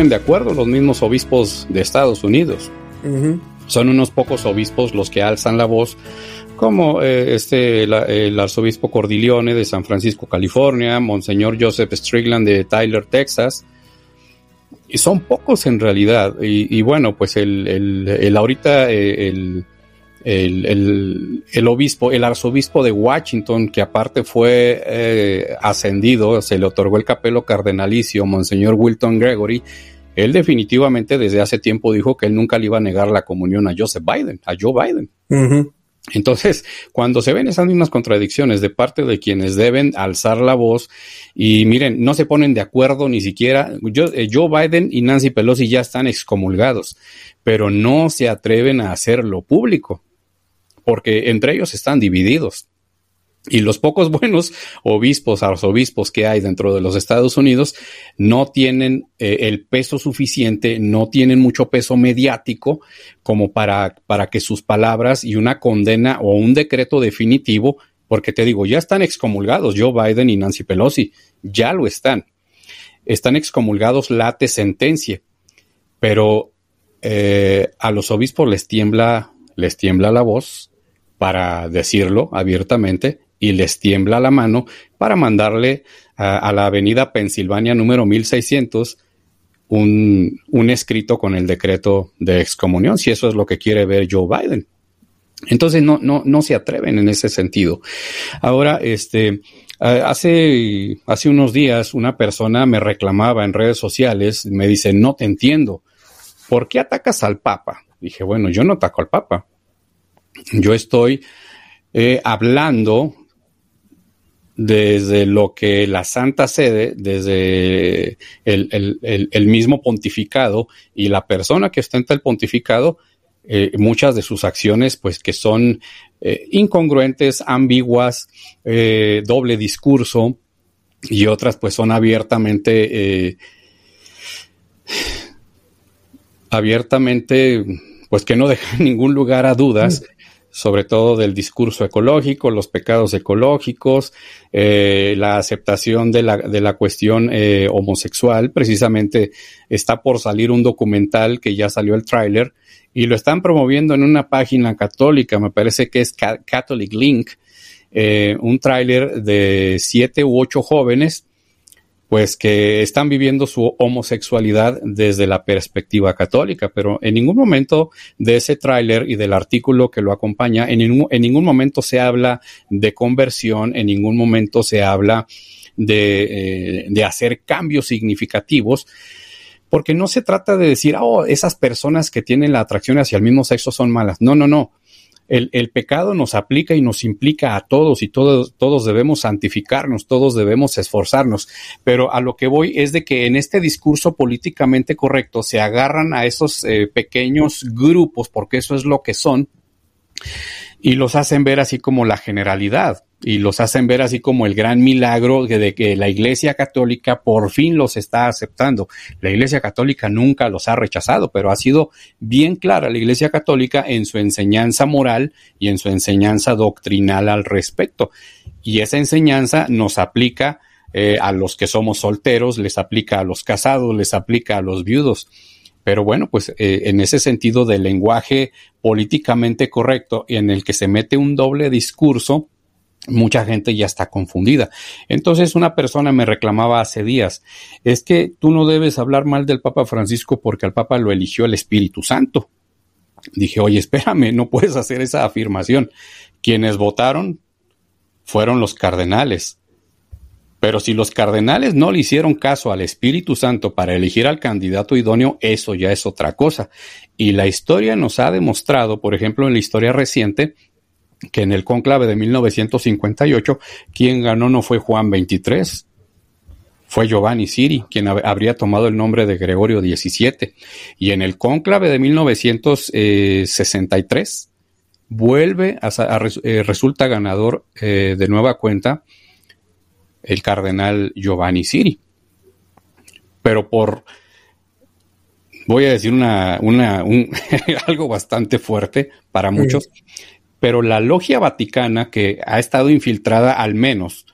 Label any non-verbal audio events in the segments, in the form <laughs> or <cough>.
ponen de acuerdo los mismos obispos de Estados Unidos. Son unos pocos obispos los que alzan la voz, como eh, este, el arzobispo Cordilione de San Francisco, California, Monseñor Joseph Strickland de Tyler, Texas. Y son pocos en realidad. Y, bueno, pues el, el, ahorita eh, el, el, el, obispo, el arzobispo de Washington, que aparte fue eh, ascendido, se le otorgó el capelo cardenalicio, Monseñor Wilton Gregory, él definitivamente desde hace tiempo dijo que él nunca le iba a negar la comunión a Joseph Biden, a Joe Biden. Entonces, cuando se ven esas mismas contradicciones de parte de quienes deben alzar la voz y miren, no se ponen de acuerdo ni siquiera, eh, Joe Biden y Nancy Pelosi ya están excomulgados, pero no se atreven a hacerlo público porque entre ellos están divididos. Y los pocos <laughs> buenos obispos, arzobispos que hay dentro de los Estados Unidos no tienen eh, el peso suficiente, no tienen mucho peso mediático como para, para que sus palabras y una condena o un decreto definitivo, porque te digo, ya están excomulgados Joe Biden y Nancy Pelosi, ya lo están. Están excomulgados late sentencia, pero eh, a los obispos les tiembla, les tiembla la voz para decirlo abiertamente y les tiembla la mano para mandarle a, la avenida Pensilvania número 1600 un, un, escrito con el decreto de excomunión, si eso es lo que quiere ver Joe Biden. Entonces no, no, no se atreven en ese sentido. Ahora, este, hace, hace unos días una persona me reclamaba en redes sociales, me dice, no te entiendo, ¿por qué atacas al Papa? Dije, bueno, yo no ataco al Papa. Yo estoy eh, hablando desde lo que la Santa Sede, desde el, mismo pontificado y la persona que ostenta el pontificado, eh, muchas de sus acciones, pues que son eh, incongruentes, ambiguas, doble discurso, y otras pues son abiertamente, abiertamente, pues que no dejan <laughs> ningún lugar a dudas sobre todo del discurso ecológico, los pecados ecológicos, eh, la aceptación de la, de la cuestión eh, homosexual. Precisamente está por salir un documental que ya salió el tráiler y lo están promoviendo en una página católica, me parece que es Catholic Link, eh, un tráiler de siete u ocho jóvenes pues que están viviendo su homosexualidad desde la perspectiva católica, pero en ningún momento de ese tráiler y del artículo que lo acompaña, en ningún, en ningún, momento se habla de conversión, en ningún momento se habla de, eh, de hacer cambios significativos, porque no se trata de decir, oh, esas personas que tienen la atracción hacia el mismo sexo son malas. No, no, no el, pecado nos aplica y nos implica a todos y todos, todos debemos santificarnos, todos debemos esforzarnos. Pero a lo que voy es de que en este discurso políticamente correcto se agarran a esos eh, pequeños grupos, porque eso es lo que son, y los hacen ver así como la generalidad y los hacen ver así como el gran milagro de que la Iglesia Católica por fin los está aceptando. La Iglesia Católica nunca los ha rechazado, pero ha sido bien clara la Iglesia Católica en su enseñanza moral y en su enseñanza doctrinal al respecto. Y esa enseñanza nos aplica eh, a los que somos solteros, les aplica a los casados, les aplica a los viudos. Pero bueno, pues eh, en ese sentido del lenguaje políticamente correcto en el que se mete un doble discurso, mucha gente ya está confundida. Entonces una persona me reclamaba hace días, es que tú no debes hablar mal del Papa Francisco porque al Papa lo eligió el Espíritu Santo. Dije, oye, espérame, no puedes hacer esa afirmación. Quienes votaron fueron los cardenales. Pero si los cardenales no le hicieron caso al Espíritu Santo para elegir al candidato idóneo, eso ya es otra cosa. Y la historia nos ha demostrado, por ejemplo, en la historia reciente, que en el conclave de 1958 quien ganó no fue Juan XXIII, fue Giovanni Siri, quien habría tomado el nombre de Gregorio XVII. Y en el conclave de 1963 vuelve a, eh, resulta ganador eh, de nueva cuenta el cardenal Giovanni Siri. Pero por, voy a decir una, una un, <laughs> algo bastante fuerte para muchos, pero la logia vaticana, que ha estado infiltrada al menos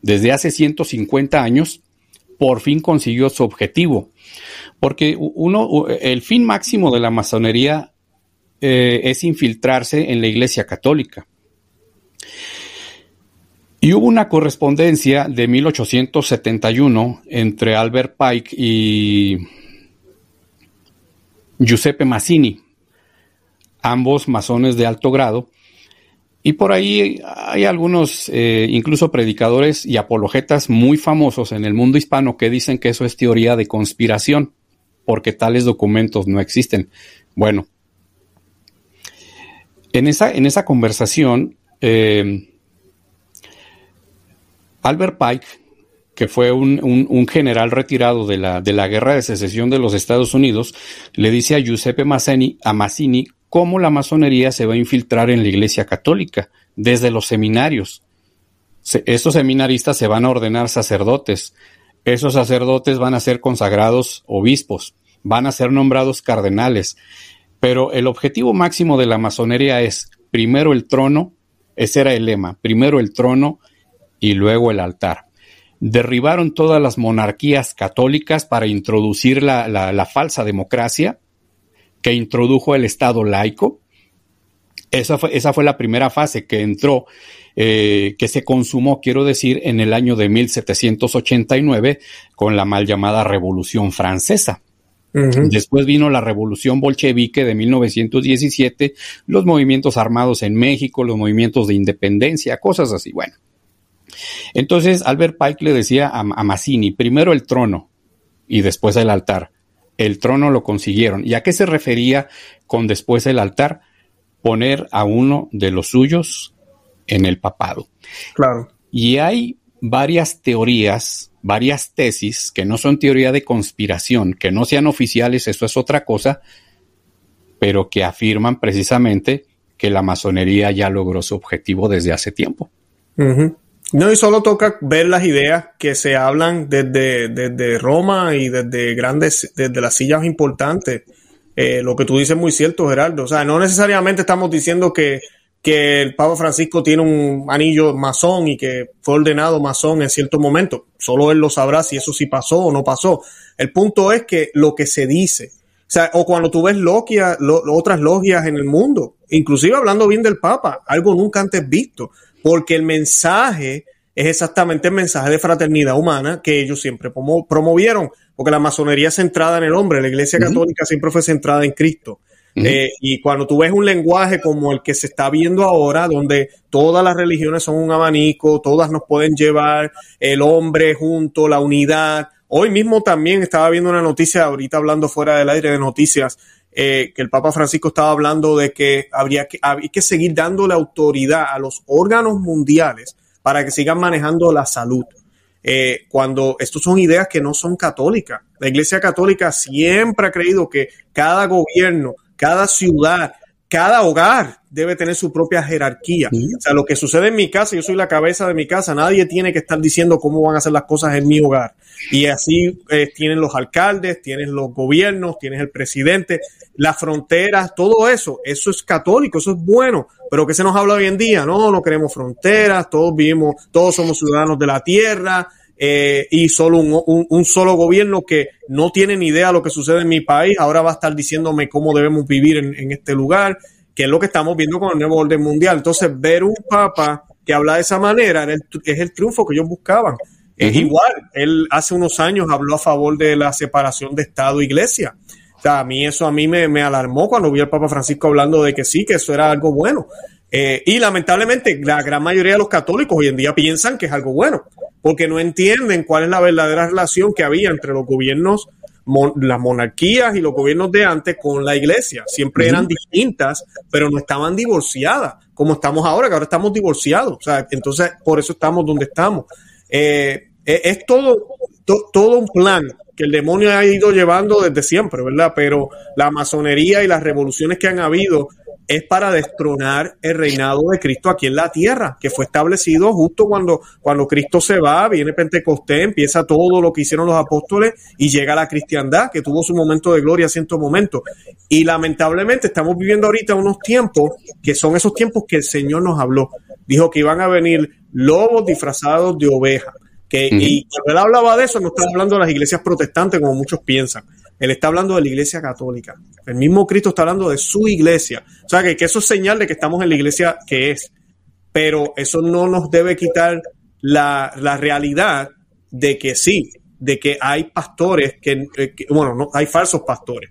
desde hace 150 años, por fin consiguió su objetivo. Porque uno, el fin máximo de la masonería eh, es infiltrarse en la Iglesia Católica. Y hubo una correspondencia de 1871 entre Albert Pike y Giuseppe Mazzini, ambos masones de alto grado, y por ahí hay algunos, eh, incluso predicadores y apologetas muy famosos en el mundo hispano que dicen que eso es teoría de conspiración, porque tales documentos no existen. Bueno, en esa, en esa conversación, eh, Albert Pike, que fue un, general retirado de la, de la, guerra de secesión de los Estados Unidos, le dice a Giuseppe Mazzini, a Mazzini cómo la masonería se va a infiltrar en la Iglesia Católica desde los seminarios. estos seminaristas se van a ordenar sacerdotes. Esos sacerdotes van a ser consagrados obispos, van a ser nombrados cardenales. Pero el objetivo máximo de la masonería es primero el trono, ese era el lema, primero el trono y luego el altar. Derribaron todas las monarquías católicas para introducir la falsa democracia que introdujo el Estado laico. Esa fue, esa fue la primera fase que entró, eh, que se consumó, quiero decir, en el año de 1789 con la mal llamada Revolución Francesa. Después vino la revolución bolchevique de 1917, los movimientos armados en México, los movimientos de independencia, cosas así. Bueno, entonces Albert Pike le decía a, a Mazzini, primero el trono y después el altar el trono lo consiguieron. ¿Y a qué se refería con después el altar? Poner a uno de los suyos en el papado. Claro. Y hay varias teorías, varias tesis que no son teoría de conspiración, que no sean oficiales, eso es otra cosa, pero que afirman precisamente que la masonería ya logró su objetivo desde hace tiempo. No, y solo toca ver las ideas que se hablan desde, desde Roma y desde grandes, desde las sillas importantes. Eh, lo que tú dices es muy cierto, Gerardo. O sea, no necesariamente estamos diciendo que, que el Papa Francisco tiene un anillo masón y que fue ordenado masón en cierto momento. Solo él lo sabrá si eso sí pasó o no pasó. El punto es que lo que se dice, o sea, o cuando tú ves logias, otras logias en el mundo, inclusive hablando bien del Papa, algo nunca antes visto porque el mensaje es exactamente el mensaje de fraternidad humana que ellos siempre promovieron, porque la masonería es centrada en el hombre, la iglesia católica siempre fue centrada en Cristo. Eh, y cuando tú ves un lenguaje como el que se está viendo ahora, donde todas las religiones son un abanico, todas nos pueden llevar, el hombre junto, la unidad. Hoy mismo también estaba viendo una noticia, ahorita hablando fuera del aire de noticias, eh, que el Papa Francisco estaba hablando de que habría que, habría que seguir dándole autoridad a los órganos mundiales para que sigan manejando la salud. Eh, cuando estos son ideas que no son católicas. La Iglesia Católica siempre ha creído que cada gobierno, cada ciudad, cada hogar debe tener su propia jerarquía. O sea, lo que sucede en mi casa, yo soy la cabeza de mi casa, nadie tiene que estar diciendo cómo van a hacer las cosas en mi hogar. Y así eh, tienen los alcaldes, tienen los gobiernos, tienes el presidente, las fronteras, todo eso, eso es católico, eso es bueno. Pero que se nos habla hoy en día? No, no queremos fronteras, todos vivimos, todos somos ciudadanos de la tierra, eh, y solo un, un, solo gobierno que no tiene ni idea de lo que sucede en mi país, ahora va a estar diciéndome cómo debemos vivir en, este lugar, que es lo que estamos viendo con el nuevo orden mundial. Entonces, ver un papa que habla de esa manera es el triunfo que ellos buscaban. Es igual, él hace unos años habló a favor de la separación de Estado e Iglesia. O sea, a mí eso a mí me, me alarmó cuando vi al Papa Francisco hablando de que sí, que eso era algo bueno. Eh, y lamentablemente la gran mayoría de los católicos hoy en día piensan que es algo bueno porque no entienden cuál es la verdadera relación que había entre los gobiernos, las monarquías y los gobiernos de antes con la iglesia. Siempre eran distintas, pero no estaban divorciadas, como estamos ahora, que ahora estamos divorciados. O sea, entonces, por eso estamos donde estamos. Eh, eh, es todo, todo un plan que el demonio ha ido llevando desde siempre, ¿verdad? Pero la masonería y las revoluciones que han habido es para destronar el reinado de Cristo aquí en la tierra, que fue establecido justo cuando, cuando Cristo se va, viene Pentecostés, empieza todo lo que hicieron los apóstoles y llega la cristiandad, que tuvo su momento de gloria, cierto momento. Y lamentablemente estamos viviendo ahorita unos tiempos que son esos tiempos que el Señor nos habló. Dijo que iban a venir lobos disfrazados de ovejas Que, Y cuando él hablaba de eso, no estaba hablando de las iglesias protestantes como muchos piensan. Él está hablando de la iglesia católica. El mismo Cristo está hablando de su iglesia. O sea, que, que eso es señal de que estamos en la iglesia que es. Pero eso no nos debe quitar la, la realidad de que sí, de que hay pastores que, eh, bueno, no, hay falsos pastores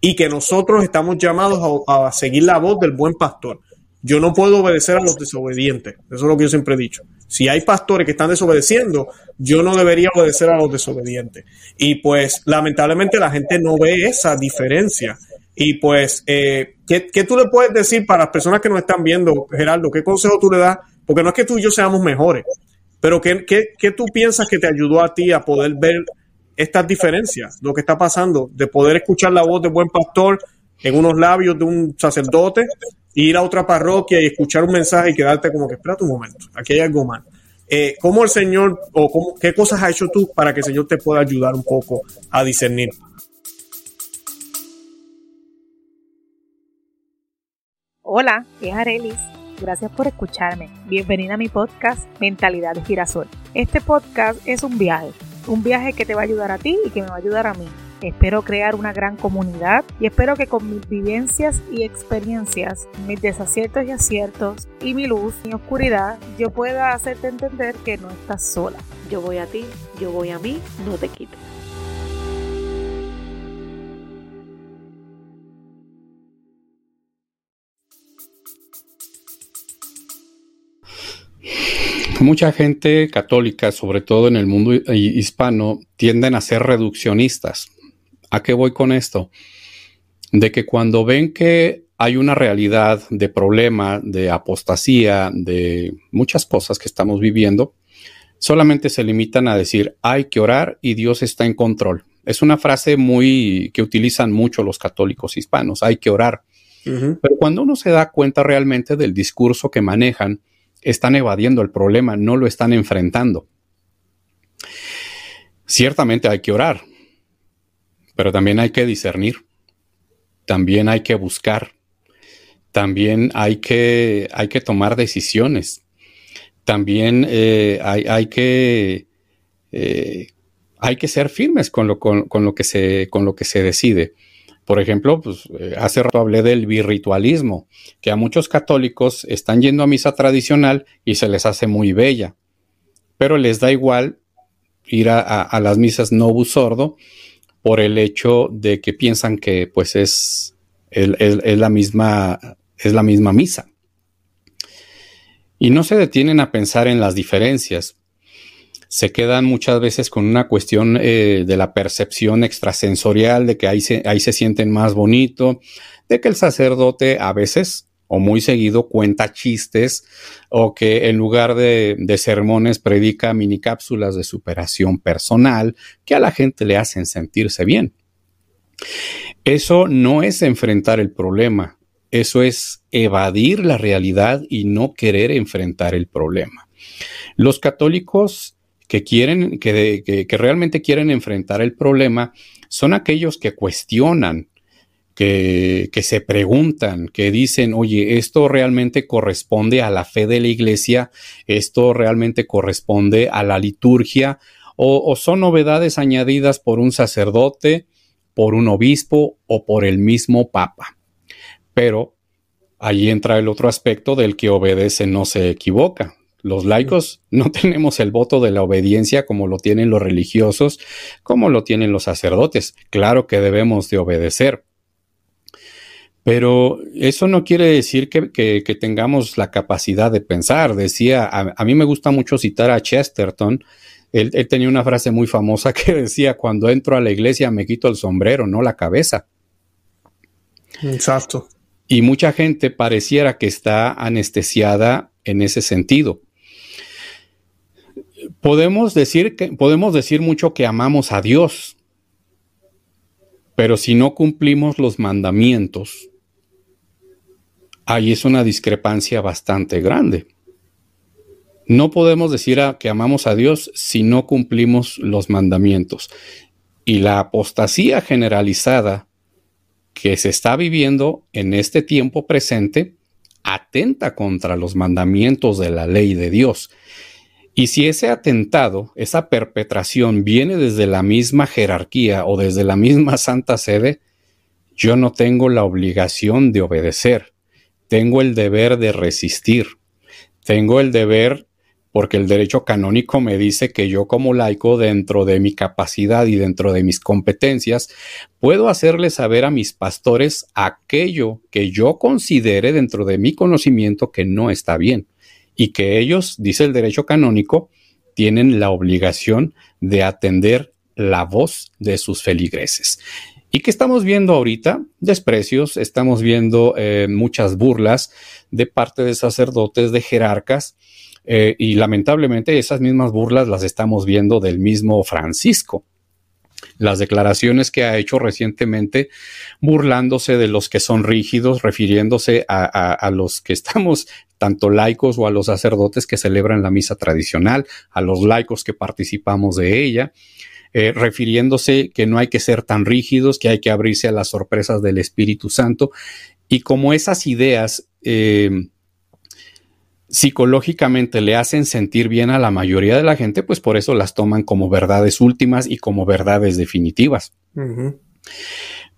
y que nosotros estamos llamados a, a, seguir la voz del buen pastor. Yo no puedo obedecer a los desobedientes. Eso es lo que yo siempre he dicho. Si hay pastores que están desobedeciendo, yo no debería obedecer a los desobedientes. Y pues lamentablemente la gente no ve esa diferencia. Y pues, eh, ¿qué, ¿qué, tú le puedes decir para las personas que nos están viendo, Gerardo? ¿Qué consejo tú le das? Porque no es que tú y yo seamos mejores, pero ¿qué, qué, qué tú piensas que te ayudó a ti a poder ver estas diferencias, lo que está pasando, de poder escuchar la voz de buen pastor en unos labios de un sacerdote, ir a otra parroquia y escuchar un mensaje y quedarte como que, espera un momento, aquí hay algo mal. Eh, ¿Cómo el Señor, o cómo, qué cosas has hecho tú para que el Señor te pueda ayudar un poco a discernir? Hola, es Arelis. Gracias por escucharme. Bienvenida a mi podcast Mentalidad de Girasol. Este podcast es un viaje, un viaje que te va a ayudar a ti y que me va a ayudar a mí. Espero crear una gran comunidad y espero que con mis vivencias y experiencias, mis desaciertos y aciertos y mi luz y oscuridad, yo pueda hacerte entender que no estás sola. Yo voy a ti, yo voy a mí, no te quites. Mucha gente católica, sobre todo en el mundo hispano, tienden a ser reduccionistas. ¿A qué voy con esto? De que cuando ven que hay una realidad de problema, de apostasía, de muchas cosas que estamos viviendo, solamente se limitan a decir hay que orar y Dios está en control. Es una frase muy que utilizan mucho los católicos hispanos, hay que orar. Uh -huh. Pero cuando uno se da cuenta realmente del discurso que manejan, están evadiendo el problema, no lo están enfrentando. Ciertamente hay que orar, pero también hay que discernir, también hay que buscar, también hay que, hay que tomar decisiones, también eh, hay, hay, que, eh, hay que ser firmes con lo, con, con, lo que se, con lo que se decide. Por ejemplo, pues, eh, hace rato hablé del birritualismo, que a muchos católicos están yendo a misa tradicional y se les hace muy bella, pero les da igual ir a, las misas no sordo por el hecho de que piensan que pues es, la misma, es la misma misa. Y no se detienen a pensar en las diferencias. Se quedan muchas veces con una cuestión eh, de la percepción extrasensorial, de que ahí se, ahí se sienten más bonito, de que el sacerdote a veces o muy seguido cuenta chistes o que en lugar de, sermones predica mini cápsulas de superación personal que a la gente le hacen sentirse bien. Eso no es enfrentar el problema, eso es evadir la realidad y no querer enfrentar el problema. Los católicos que quieren, que, que realmente quieren enfrentar el problema son aquellos que cuestionan que, que, se preguntan, que dicen, oye, esto realmente corresponde a la fe de la iglesia, esto realmente corresponde a la liturgia, o, o son novedades añadidas por un sacerdote, por un obispo o por el mismo papa. Pero ahí entra el otro aspecto del que obedece no se equivoca. Los laicos no tenemos el voto de la obediencia como lo tienen los religiosos, como lo tienen los sacerdotes. Claro que debemos de obedecer, pero eso no quiere decir que, que, que tengamos la capacidad de pensar. Decía, a, a, mí me gusta mucho citar a Chesterton. Él, él, tenía una frase muy famosa <laughs> que decía, cuando entro a la iglesia me quito el sombrero, no la cabeza. Exacto. Y mucha gente pareciera que está anestesiada en ese sentido. Podemos decir, que, podemos decir mucho que amamos a Dios, pero si no cumplimos los mandamientos, ahí es una discrepancia bastante grande. No podemos decir que amamos a Dios si no cumplimos los mandamientos. Y la apostasía generalizada que se está viviendo en este tiempo presente atenta contra los mandamientos de la ley de Dios. Y si ese atentado, esa perpetración viene desde la misma jerarquía o desde la misma <laughs> santa sede, yo no tengo la obligación de obedecer, tengo el deber de resistir, tengo el deber porque el derecho canónico me dice que yo como laico, dentro de mi capacidad y dentro de mis competencias, puedo hacerle saber a mis pastores aquello que yo considere dentro de mi conocimiento que no está bien y que ellos, dice el derecho canónico, tienen la obligación de atender la voz de sus feligreses. ¿Y qué estamos viendo ahorita? Desprecios, estamos viendo eh, muchas burlas de parte de sacerdotes, de jerarcas, eh, y lamentablemente esas mismas burlas las estamos viendo del mismo Francisco. Las declaraciones que ha hecho recientemente burlándose de los que son rígidos, refiriéndose a, los que estamos tanto laicos o a los sacerdotes que celebran la misa tradicional, a los laicos que participamos de ella, eh, refiriéndose que no hay que ser tan rígidos, que hay que abrirse a las sorpresas del Espíritu Santo. Y como esas ideas eh, psicológicamente le hacen sentir bien a la mayoría de la gente, pues por eso las toman como verdades últimas y como verdades definitivas.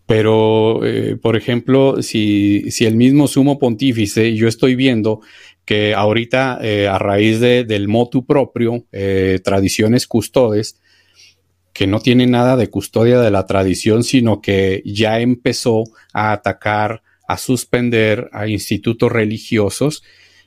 Pero, eh, por ejemplo, si, si, el mismo sumo pontífice, yo estoy viendo que ahorita, eh, a raíz de, del motu propio, eh, tradiciones custodes, que no tiene nada de custodia de la tradición, sino que ya empezó a atacar, a suspender a institutos religiosos,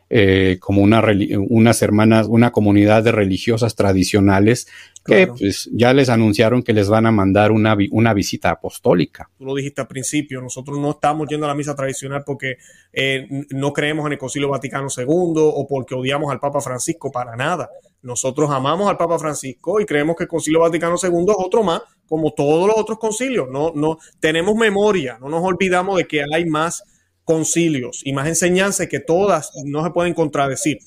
eh, como una, unas hermanas, una comunidad de religiosas tradicionales que pues, ya les anunciaron que les van a mandar una, una visita apostólica. Tú lo dijiste al principio, nosotros no estamos yendo a la misa tradicional porque eh, no creemos en el Concilio Vaticano II o porque odiamos al Papa Francisco, para nada. Nosotros amamos al Papa Francisco y creemos que el Concilio Vaticano II es otro más, como todos los otros concilios. No, no, tenemos memoria, no nos olvidamos de que hay más concilios y más enseñanzas que todas no se pueden contradecir.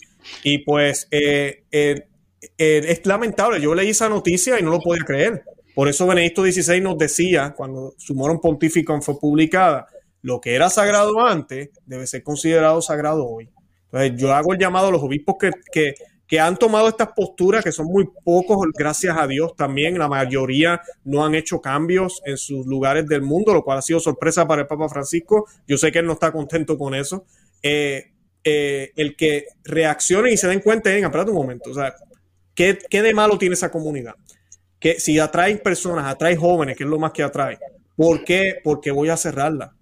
Y pues eh, eh, eh, es lamentable, yo leí esa noticia y no lo podía creer. Por eso Benedicto XVI nos decía, cuando su Morum Pontificum fue publicada, lo que era sagrado antes debe ser considerado sagrado hoy. Entonces yo hago el llamado a los obispos que, que que han tomado estas posturas, que son muy pocos, gracias a Dios también, la mayoría no han hecho cambios en sus lugares del mundo, lo cual ha sido sorpresa para el Papa Francisco. Yo sé que él no está contento con eso. Eh, eh, el que reaccionen y se den cuenta, venga, espérate un momento, o sea, ¿qué, ¿qué, de malo tiene esa comunidad? Que si atrae personas, atrae jóvenes, que es lo más que atrae, ¿por qué? Porque voy a cerrarla.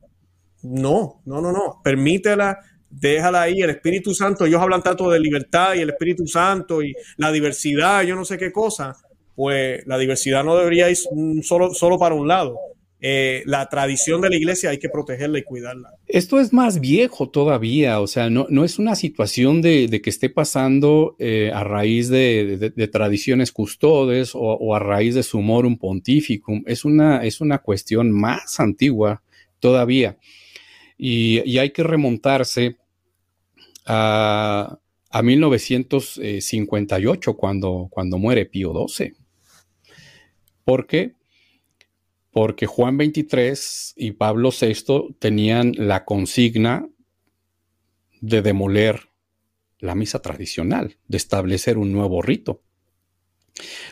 No, no, no, no. Permítela déjala ahí, el Espíritu Santo, ellos hablan tanto de libertad y el Espíritu Santo y la diversidad, yo no sé qué cosa, pues la diversidad no debería ir solo, solo para un lado. Eh, la tradición de la iglesia hay que protegerla y cuidarla. Esto es más viejo todavía, o sea, no, no es una situación de, que esté pasando eh, a raíz de, tradiciones custodes o, a raíz de sumorum pontificum, es una, es una cuestión más antigua todavía. Y, hay que remontarse a, 1958, cuando, cuando muere Pío XII. ¿Por qué? Porque Juan XXIII y Pablo VI tenían la consigna de demoler la misa tradicional, de establecer un nuevo rito.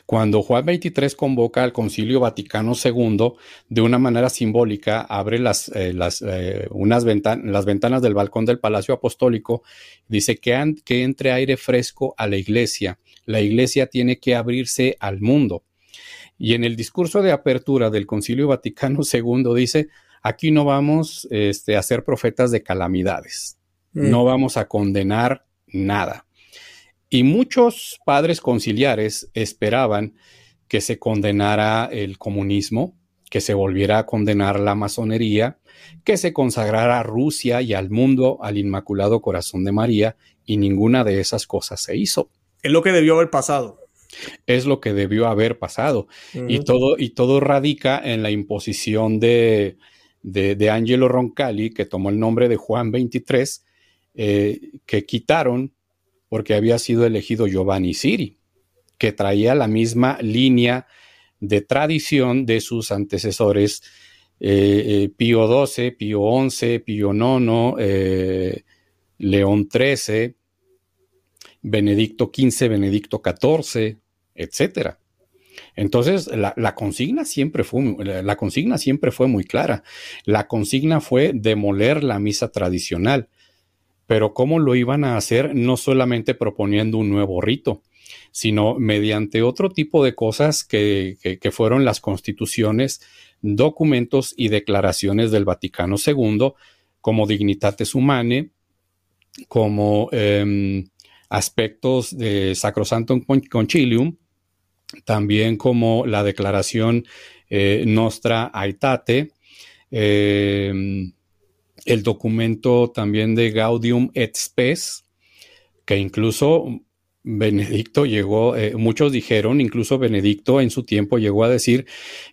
Cuando Juan XXIII convoca al Concilio Vaticano II, de una manera simbólica, abre las, eh, las, eh, unas las ventanas del balcón del Palacio Apostólico, dice que, que entre aire fresco a la iglesia. La iglesia tiene que abrirse al mundo. Y en el discurso de apertura del Concilio Vaticano <laughs> II dice, aquí no vamos este, a ser profetas de calamidades, mm. no vamos a condenar nada. Y muchos padres conciliares esperaban que se condenara el comunismo, que se volviera a condenar la masonería, que se consagrara a Rusia y al mundo al Inmaculado Corazón de María, y ninguna de esas cosas se hizo. Es lo que debió haber pasado. Es lo que debió haber pasado. y, todo, y todo radica en la imposición de, de, Angelo Roncalli, que tomó el nombre de Juan 23, eh, que quitaron porque había sido elegido Giovanni Siri, que traía la misma línea de tradición de sus antecesores eh, eh, Pío XII, Pío XI, Pío IX, eh, León XIII, Benedicto XV, Benedicto XIV, etcétera. Entonces, la, consigna siempre fue, la consigna siempre fue muy clara. La consigna fue demoler la misa tradicional. Pero ¿cómo lo iban a hacer? No solamente proponiendo un nuevo rito, sino mediante otro tipo de cosas que, fueron las constituciones, documentos y declaraciones del Vaticano II, como Dignitates Humanae, como em, aspectos de Sacrosantum Concilium, también como la declaración eh, Nostra Aetate, em, el documento también de Gaudium et Spes, que incluso Benedicto llegó, eh, muchos dijeron, incluso Benedicto en su tiempo llegó a decir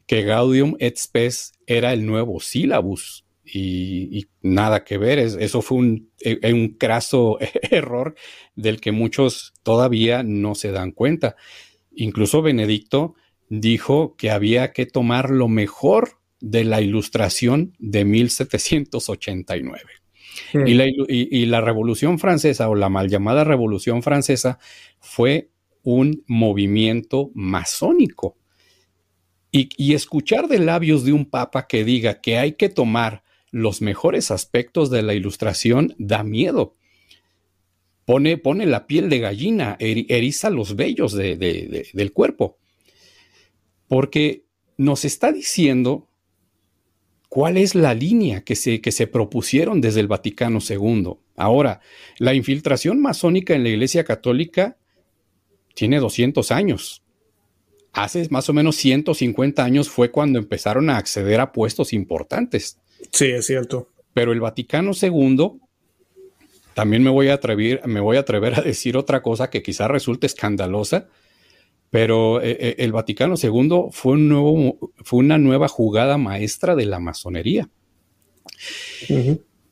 que Gaudium et Spes era el nuevo sílabus y, nada que ver, eso fue un, e, un craso <laughs> error del que muchos todavía no se dan cuenta. Incluso Benedicto dijo que había que tomar lo mejor de la ilustración de 1789. Hmm. Y, la, y, la, Revolución Francesa o la mal llamada Revolución Francesa fue un movimiento masónico. Y, y, escuchar de labios de un papa que diga que hay que tomar los mejores aspectos de la ilustración da miedo. Pone, pone la piel de gallina, eriza los vellos del cuerpo. Porque nos está diciendo cuál es la línea que se, que se propusieron desde el Vaticano II. Ahora, la infiltración masónica en la Iglesia Católica tiene 200 años. Hace más o menos 150 años fue cuando empezaron a acceder a puestos importantes. Sí, es cierto. Pero el Vaticano II, también me voy a atrever, me voy a, atrever a decir otra cosa que quizá resulte escandalosa, pero eh, eh, el Vaticano II fue, un nuevo, fue una nueva jugada maestra de la masonería.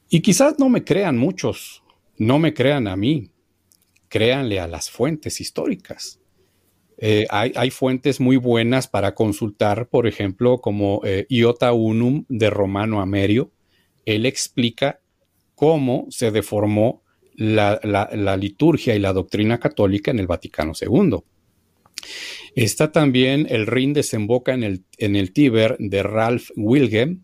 Y quizás no me crean muchos, no me crean a mí, créanle a las fuentes históricas. Eh, hay, fuentes muy buenas para consultar, por ejemplo, como Iota Unum de Romano Amerio. Él explica cómo se deformó la, la liturgia y la doctrina católica en el Vaticano II. Está también el Rin desemboca en el, en el Tíber de Ralph Wilhelm.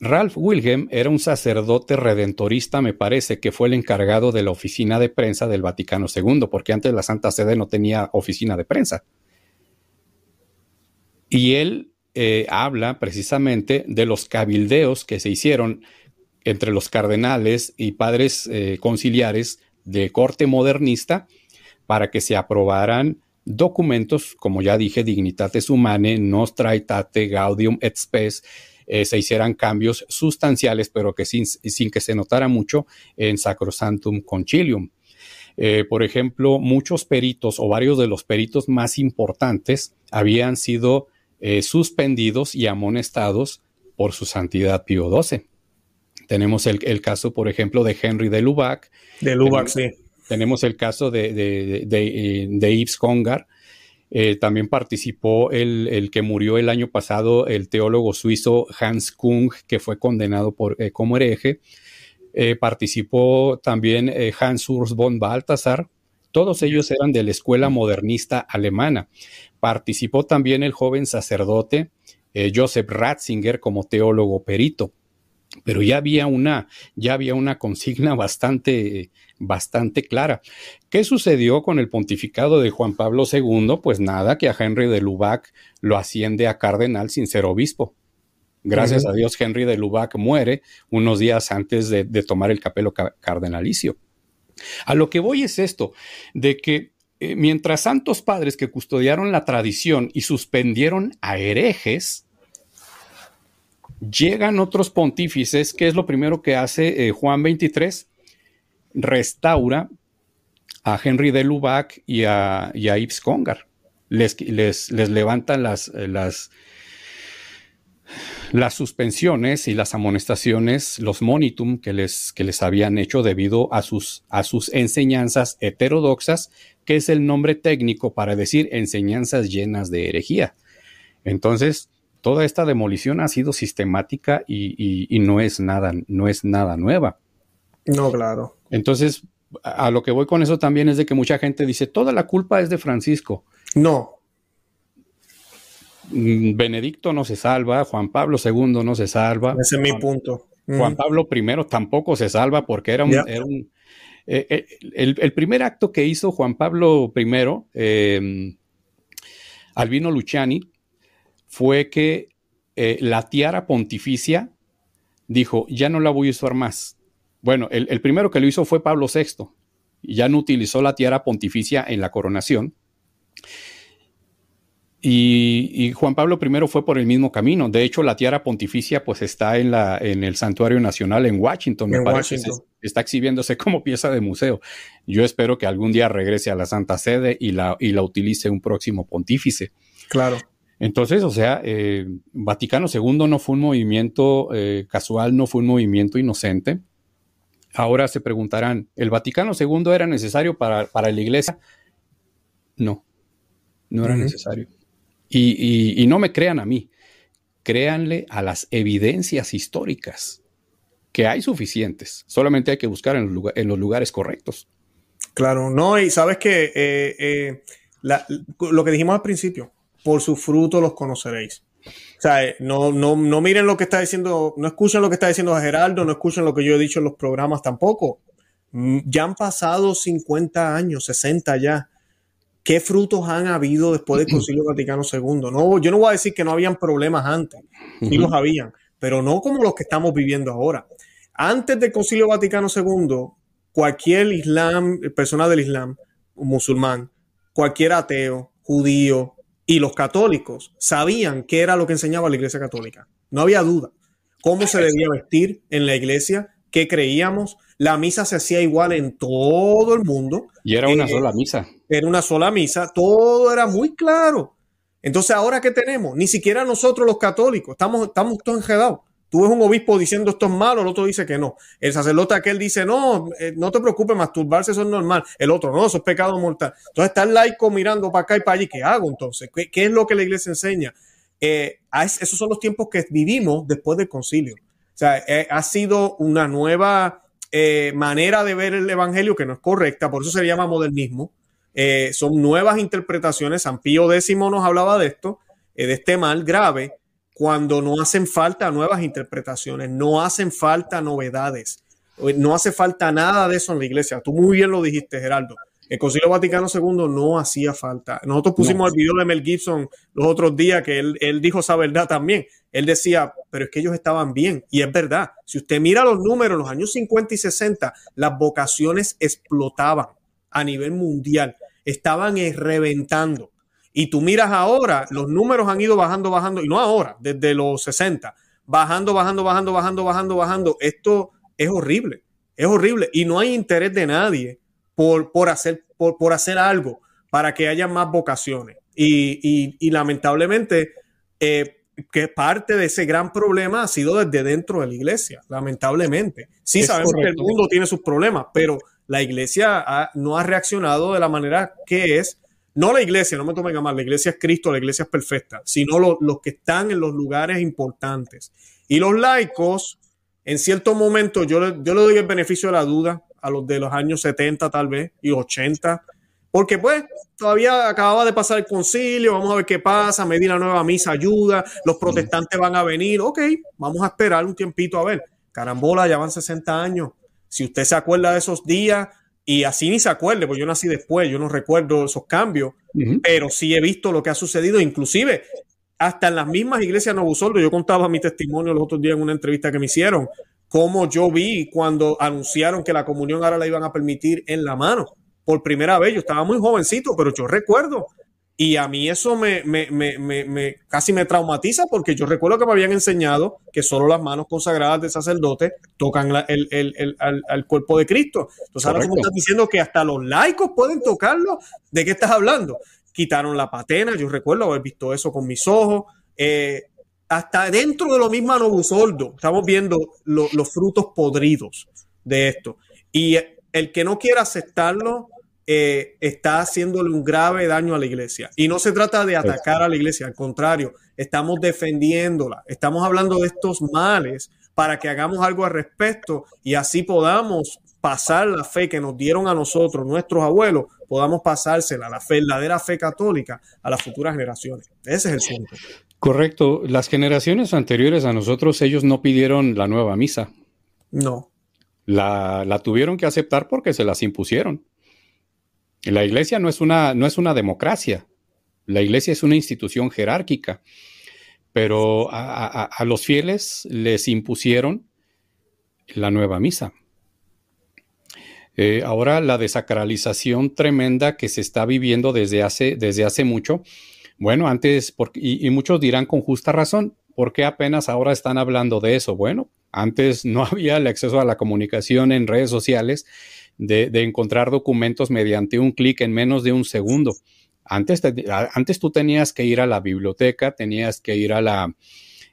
Ralph Wilhelm era un sacerdote redentorista, me parece, que fue el encargado de la oficina de prensa del Vaticano II, porque antes la Santa Sede no tenía oficina de prensa. Y él eh, habla precisamente de los cabildeos que se hicieron entre los cardenales y padres eh, conciliares de corte modernista para que se aprobaran documentos, como ya dije, Dignitates Humanae, Nostra Aetate, Gaudium et Spes, eh, se hicieran cambios sustanciales, pero que sin, sin, que se notara mucho en Sacrosantum Concilium. Eh, por ejemplo, muchos peritos o varios de los peritos más importantes habían sido eh, suspendidos y amonestados por su santidad Pío XII. Tenemos el, el, caso, por ejemplo, de Henry de Lubac. De Lubac, sí tenemos el caso de, de, de, Yves Congar. Eh, también participó el, que murió el año pasado, el teólogo suizo Hans Kung, que fue condenado por, eh, como hereje. Eh, participó también Hans Urs von Balthasar. Todos ellos eran de la escuela modernista alemana. Participó también el joven sacerdote Joseph Ratzinger como teólogo perito pero ya había una, ya había una consigna bastante, bastante clara. ¿Qué sucedió con el pontificado de Juan Pablo II? Pues nada, que a Henry de Lubac lo asciende a cardenal sin ser obispo. Gracias a Dios, Henry de Lubac muere unos días antes de, tomar el capelo cardenalicio. A lo que voy es esto, de que eh, mientras santos padres que custodiaron la tradición y suspendieron a herejes, Llegan otros pontífices, ¿qué es lo primero que hace eh, Juan 23? Restaura a Henry de Lubac y a, y Yves Congar. Les, les, les levantan las, las, las suspensiones y las amonestaciones, los monitum que les, que les habían hecho debido a sus, a sus enseñanzas heterodoxas, que es el nombre técnico para decir enseñanzas llenas de herejía. Entonces, toda esta demolición ha sido sistemática y, no es nada, no es nada nueva. No, claro. Entonces, a lo que voy con eso también es de que mucha gente dice, toda la culpa es de Francisco. No. Mm, Benedicto no se salva, Juan Pablo II no se salva. Ese es mi punto. Juan Pablo I tampoco se salva porque era un... Eh, eh, el, primer acto que hizo Juan Pablo I, eh, Albino Luciani, fue que la tiara pontificia dijo, ya no la voy a usar más. Bueno, el, primero que lo hizo fue Pablo VI, ya no utilizó la tiara pontificia en la coronación. Y, Juan Pablo I fue por el mismo camino. De hecho, la tiara pontificia pues está en, la, en el Santuario Nacional en Washington, me parece. Está exhibiéndose <laughs> como pieza de museo. Yo espero que algún día regrese a la Santa Sede y la, y la utilice un próximo pontífice. Claro. Entonces, o sea, eh, Vaticano II no fue un movimiento eh, casual, no fue un movimiento inocente. Ahora se preguntarán, ¿el Vaticano II era necesario para, la iglesia? No, no era necesario. Y, no me crean a mí, créanle a las evidencias históricas, que hay suficientes, solamente hay que buscar en los, lugares correctos. Claro, no, y sabes que eh, lo que dijimos al principio, por su fruto los conoceréis. O sea, eh, no, no, no miren lo que está diciendo, no escuchen lo que está diciendo Geraldo, no escuchen lo que yo he dicho en los programas tampoco. Mm, ya han pasado 50 años, 60 ya. ¿Qué frutos han habido después del Concilio <clears throat> Vaticano II? No, yo no voy a decir que no habían problemas antes, sí los habían, pero no como los que estamos viviendo ahora. Antes del Concilio Vaticano II, cualquier islam, persona del islam, musulmán, cualquier ateo, judío, y los católicos sabían qué era lo que enseñaba la Iglesia Católica. No había duda. Cómo se debía vestir en la iglesia, qué creíamos. La misa se hacía igual en todo el mundo. Y era una eh, sola misa. Era una sola misa. Todo era muy claro. Entonces, ¿ahora qué tenemos? Ni siquiera nosotros los católicos estamos, estamos todos enredados. Tú ves un obispo diciendo esto es malo, el otro dice que no. El sacerdote aquel dice, no, eh, no te preocupes, masturbarse eso es normal. El otro, no, eso es pecado mortal. Entonces está el laico mirando para acá y para allí. ¿Qué hago entonces? ¿Qué, es lo que la iglesia enseña? Eh, esos son los tiempos que vivimos después del concilio. O sea, eh, ha sido una nueva manera de ver el evangelio que no es correcta, por eso se llama modernismo. son nuevas interpretaciones. San Pío X nos hablaba de esto, de este mal grave cuando no hacen falta nuevas interpretaciones, no hacen falta novedades, no hace falta nada de eso en la iglesia. Tú muy bien lo dijiste, Geraldo. El Concilio Vaticano II no hacía falta. Nosotros pusimos el video de Mel Gibson los otros días que él, él, dijo esa verdad también. Él decía, pero es que ellos estaban bien. Y es verdad. Si usted mira los números, en los años 50 y 60, las vocaciones explotaban a nivel mundial. Estaban reventando. Y tú miras ahora, los números han ido bajando, bajando, y no ahora, desde los 60, bajando, bajando, bajando, bajando, bajando, bajando. Esto es horrible, es horrible. Y no hay interés de nadie por, por, hacer, por, por hacer algo para que haya más vocaciones. Y, y, lamentablemente, eh, que parte de ese gran problema ha sido desde dentro de la iglesia, lamentablemente. Sí, sabemos que el mundo tiene sus problemas, pero la iglesia no ha reaccionado de la manera que es no la iglesia, no me tomen a mal, la iglesia es Cristo, la iglesia es perfecta, sino los que están en los lugares importantes. Y los laicos, en cierto momento, yo, yo le doy el beneficio de la duda a los de los años 70 tal vez y 80, porque pues todavía acababa de pasar el concilio, vamos a ver qué pasa, medir la nueva misa ayuda, los protestantes van a venir, ok, vamos a esperar un tiempito a ver. Carambola, ya van 60 años. Si usted se acuerda de esos días, y así ni se acuerde, porque yo nací después, yo no recuerdo esos cambios, pero sí he visto lo que ha sucedido, inclusive hasta en las mismas iglesias Novusoldo, yo contaba mi testimonio los otros días en una entrevista que me hicieron, cómo yo vi cuando anunciaron que la comunión ahora la iban a permitir en la mano. Por primera vez, yo estaba muy jovencito, pero yo recuerdo y a mí eso me, me, me, me, casi me traumatiza porque yo recuerdo que me habían enseñado que solo las manos consagradas del sacerdote tocan el, el, el, al, cuerpo de Cristo. Entonces ahora tú me estás diciendo que hasta los laicos pueden tocarlo. ¿De qué estás hablando? Quitaron la patena, yo recuerdo haber visto eso con mis ojos. Eh, hasta dentro de lo mismo Novusoldo, estamos viendo los frutos podridos de esto. Y el que no quiera aceptarlo, eh, está haciéndole un grave daño a la iglesia. Y no se trata de atacar a la iglesia, al contrario, estamos defendiéndola, estamos hablando de estos males para que hagamos algo al respecto y así podamos pasar la fe que nos dieron a nosotros, nuestros abuelos, podamos pasársela, la verdadera fe católica, a las futuras generaciones. Ese es el punto. Correcto. Las generaciones anteriores a nosotros, ellos no pidieron la nueva misa. No. La, la tuvieron que aceptar porque se las impusieron. La iglesia no es una, no es una democracia. La iglesia es una institución jerárquica. Pero a, los fieles les impusieron la nueva misa. Eh, ahora la desacralización tremenda que se está viviendo desde hace, desde hace mucho. Bueno, antes, y, muchos dirán con justa razón, ¿por qué apenas ahora están hablando de eso? Bueno, antes no <laughs> había el acceso a la comunicación en redes sociales de, encontrar documentos mediante un clic en menos de un segundo. Antes, antes tú tenías que ir a la biblioteca, tenías que ir a la,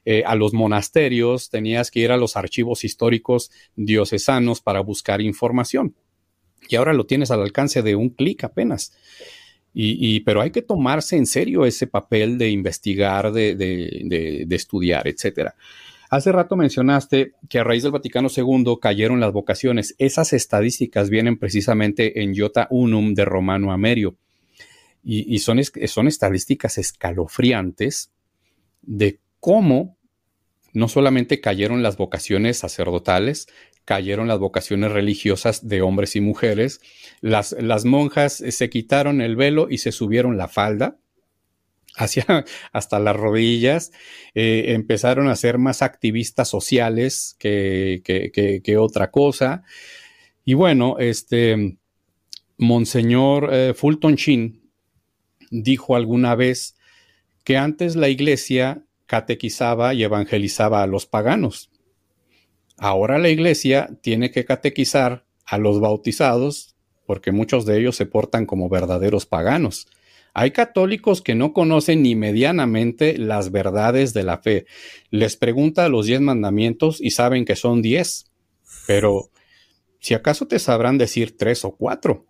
eh, a los monasterios, tenías que ir a los archivos históricos diocesanos para buscar información. Y ahora lo tienes al alcance de un clic apenas. Y, pero hay que tomarse en serio ese papel de investigar, de, de, de, estudiar, etcétera. Hace rato mencionaste que a raíz del Vaticano II cayeron las vocaciones. Esas estadísticas vienen precisamente en Iota Unum de Romano Amerio. Y, son, son estadísticas escalofriantes de cómo no solamente cayeron las vocaciones sacerdotales, cayeron las vocaciones religiosas de hombres y mujeres, las, las monjas se quitaron el velo y se subieron la falda, hacia <laughs> hasta las rodillas, eh, empezaron a ser más activistas sociales que, que, otra cosa. Y bueno, este Monseñor eh, Fulton Sheen dijo alguna vez que antes la iglesia catequizaba y evangelizaba a los paganos. Ahora la iglesia tiene que catequizar a los bautizados porque muchos de ellos se portan como verdaderos paganos. Hay católicos que no conocen ni medianamente las verdades de la fe. Les pregunta los diez mandamientos y saben que son diez, pero si acaso te sabrán decir tres o cuatro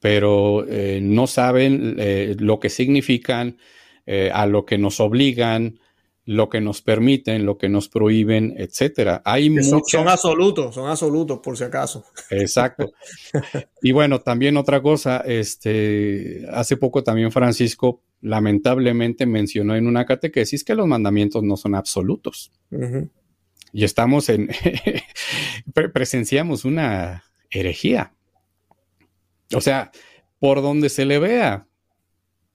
pero eh, no saben eh, lo que significan, eh, a lo que nos obligan, lo que nos permiten, lo que nos prohíben, etcétera. Hay son, absolutos, son absolutos por si acaso. Exacto. y bueno, también otra cosa, este, hace poco también Francisco lamentablemente mencionó en una catequesis que los mandamientos no son absolutos. Y estamos en, <laughs> presenciamos una herejía. O sea, por donde se le vea.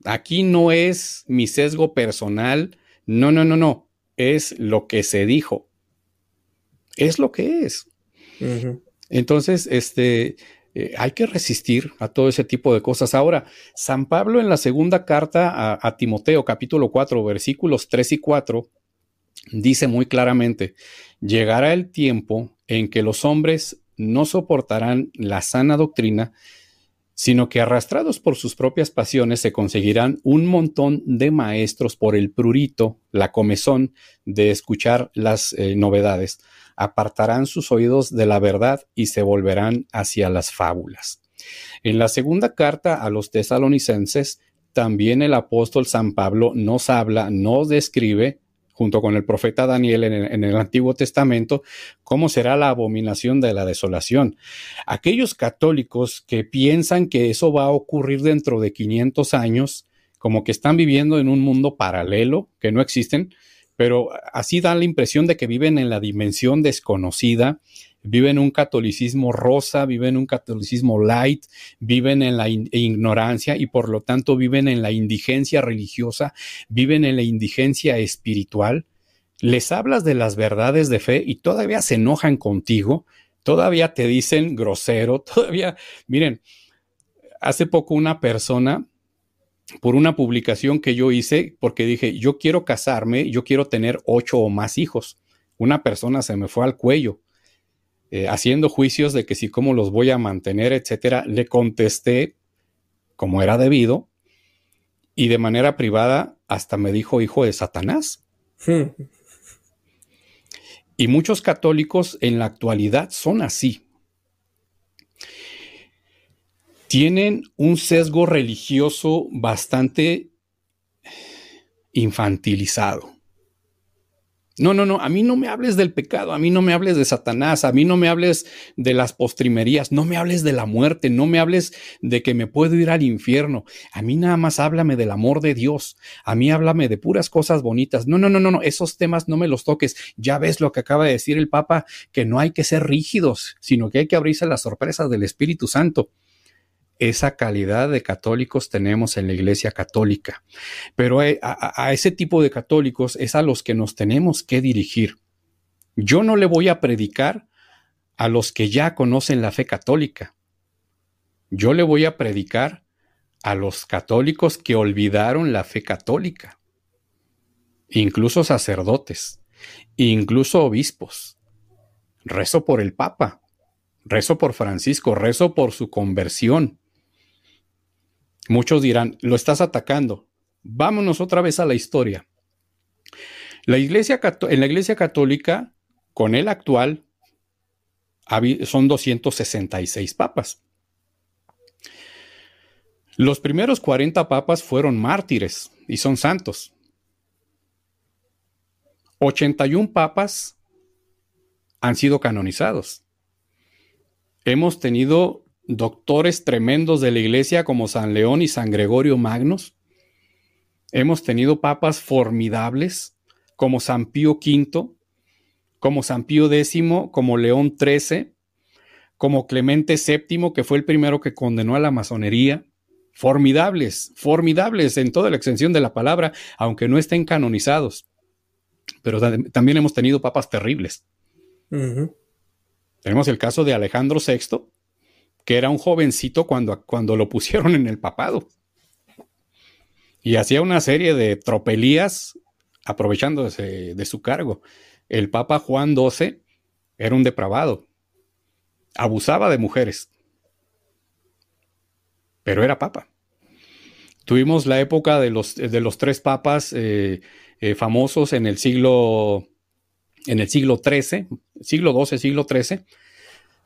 Aquí no es mi sesgo personal. No, no, no, no. Es lo que se dijo. Es lo que es. Entonces, este, eh, hay que resistir a todo ese tipo de cosas. Ahora, San Pablo en la segunda carta a, a Timoteo, capítulo 4, versículos 3 y 4, dice muy claramente, llegará el tiempo en que los hombres no soportarán la sana doctrina, sino que arrastrados por sus propias pasiones se conseguirán un montón de maestros por el prurito, la comezón de escuchar las eh, novedades, apartarán sus oídos de la verdad y se volverán hacia las fábulas. En la segunda carta a los tesalonicenses, también el apóstol San Pablo nos habla, nos describe junto con el profeta Daniel en el, Antiguo Testamento, cómo será la abominación de la desolación. Aquellos católicos que piensan que eso va a ocurrir dentro de 500 años, como que están viviendo en un mundo paralelo, que no existen, pero así dan la impresión de que viven en la dimensión desconocida, viven un catolicismo rosa, viven un catolicismo light, viven en la ignorancia y por lo tanto viven en la indigencia religiosa, viven en la indigencia espiritual. Les hablas de las verdades de fe y todavía se enojan contigo, todavía te dicen grosero, <laughs> todavía, miren, hace poco una persona por una publicación que yo hice, porque dije, yo quiero casarme, yo quiero tener ocho o más hijos. Una persona se me fue al cuello eh, haciendo juicios de que si cómo los voy a mantener, etcétera, le contesté como era debido y de manera privada hasta me dijo hijo de Satanás. <laughs> Y muchos católicos en la actualidad son así. Tienen un sesgo religioso bastante infantilizado. No, no, no, a mí no me hables del pecado, a mí no me hables de Satanás, a mí no me hables de las postrimerías, no me hables de la muerte, no me hables de que me puedo ir al infierno. A mí nada más háblame del amor de Dios, a mí háblame de puras cosas bonitas. No, no, no, no, no, esos temas no me los toques. Ya ves lo que acaba de decir el Papa, que no hay que ser rígidos, sino que hay que abrirse a las sorpresas del Espíritu Santo esa calidad de católicos tenemos en la Iglesia Católica. Pero a, ese tipo de católicos es a los que nos tenemos que dirigir. Yo no le voy a predicar a los que ya conocen la fe católica. Yo le voy a predicar a los católicos que olvidaron la fe católica, incluso sacerdotes, incluso obispos. Rezo por el Papa, rezo por Francisco, rezo por su conversión. Muchos dirán, lo estás atacando. Vámonos otra vez a la historia. La iglesia, en la iglesia católica, con el actual, son 266 papas. Los primeros 40 papas fueron mártires y son santos. 81 papas han sido canonizados. Hemos tenido doctores tremendos de la iglesia como San León y San Gregorio Magnos. Hemos tenido papas formidables como San Pío V, como San Pío X, como León XIII, como Clemente VII, que fue el primero que condenó a la masonería. Formidables, formidables en toda la extensión de la palabra, aunque no estén canonizados. Pero también hemos tenido papas terribles. Tenemos el caso de Alejandro VI, que era un jovencito cuando, cuando lo pusieron en el papado. Y hacía una serie de tropelías aprovechándose de su cargo. El Papa Juan XII era un depravado. Abusaba de mujeres. Pero era papa. Tuvimos la época de los, de los tres papas eh, eh, famosos en el siglo en el siglo XIII, siglo XII, siglo XIII,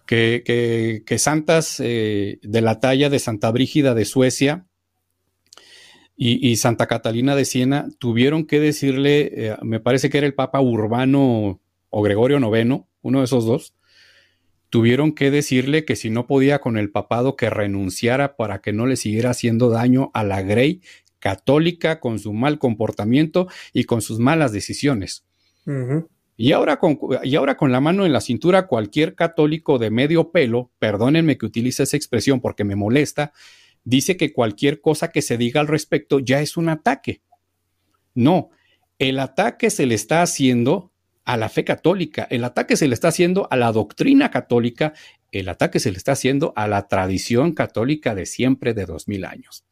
que, santas eh, de la talla de Santa Brígida de Suecia y, Santa Catalina de Siena tuvieron que decirle, eh, me parece que era el Papa Urbano o Gregorio IX, uno de esos dos, tuvieron que decirle que si no podía con el papado que renunciara para que no le siguiera haciendo daño a la Grey católica con su mal comportamiento y con sus malas decisiones. Y ahora, con, y ahora con la mano en la cintura, cualquier católico de medio pelo, perdónenme que utilice esa expresión porque me molesta, dice que cualquier cosa que se diga al respecto ya es un ataque. No, el ataque se le está haciendo a la fe católica, el ataque se le está haciendo a la doctrina católica, el ataque se le está haciendo a la tradición católica de siempre de dos mil años.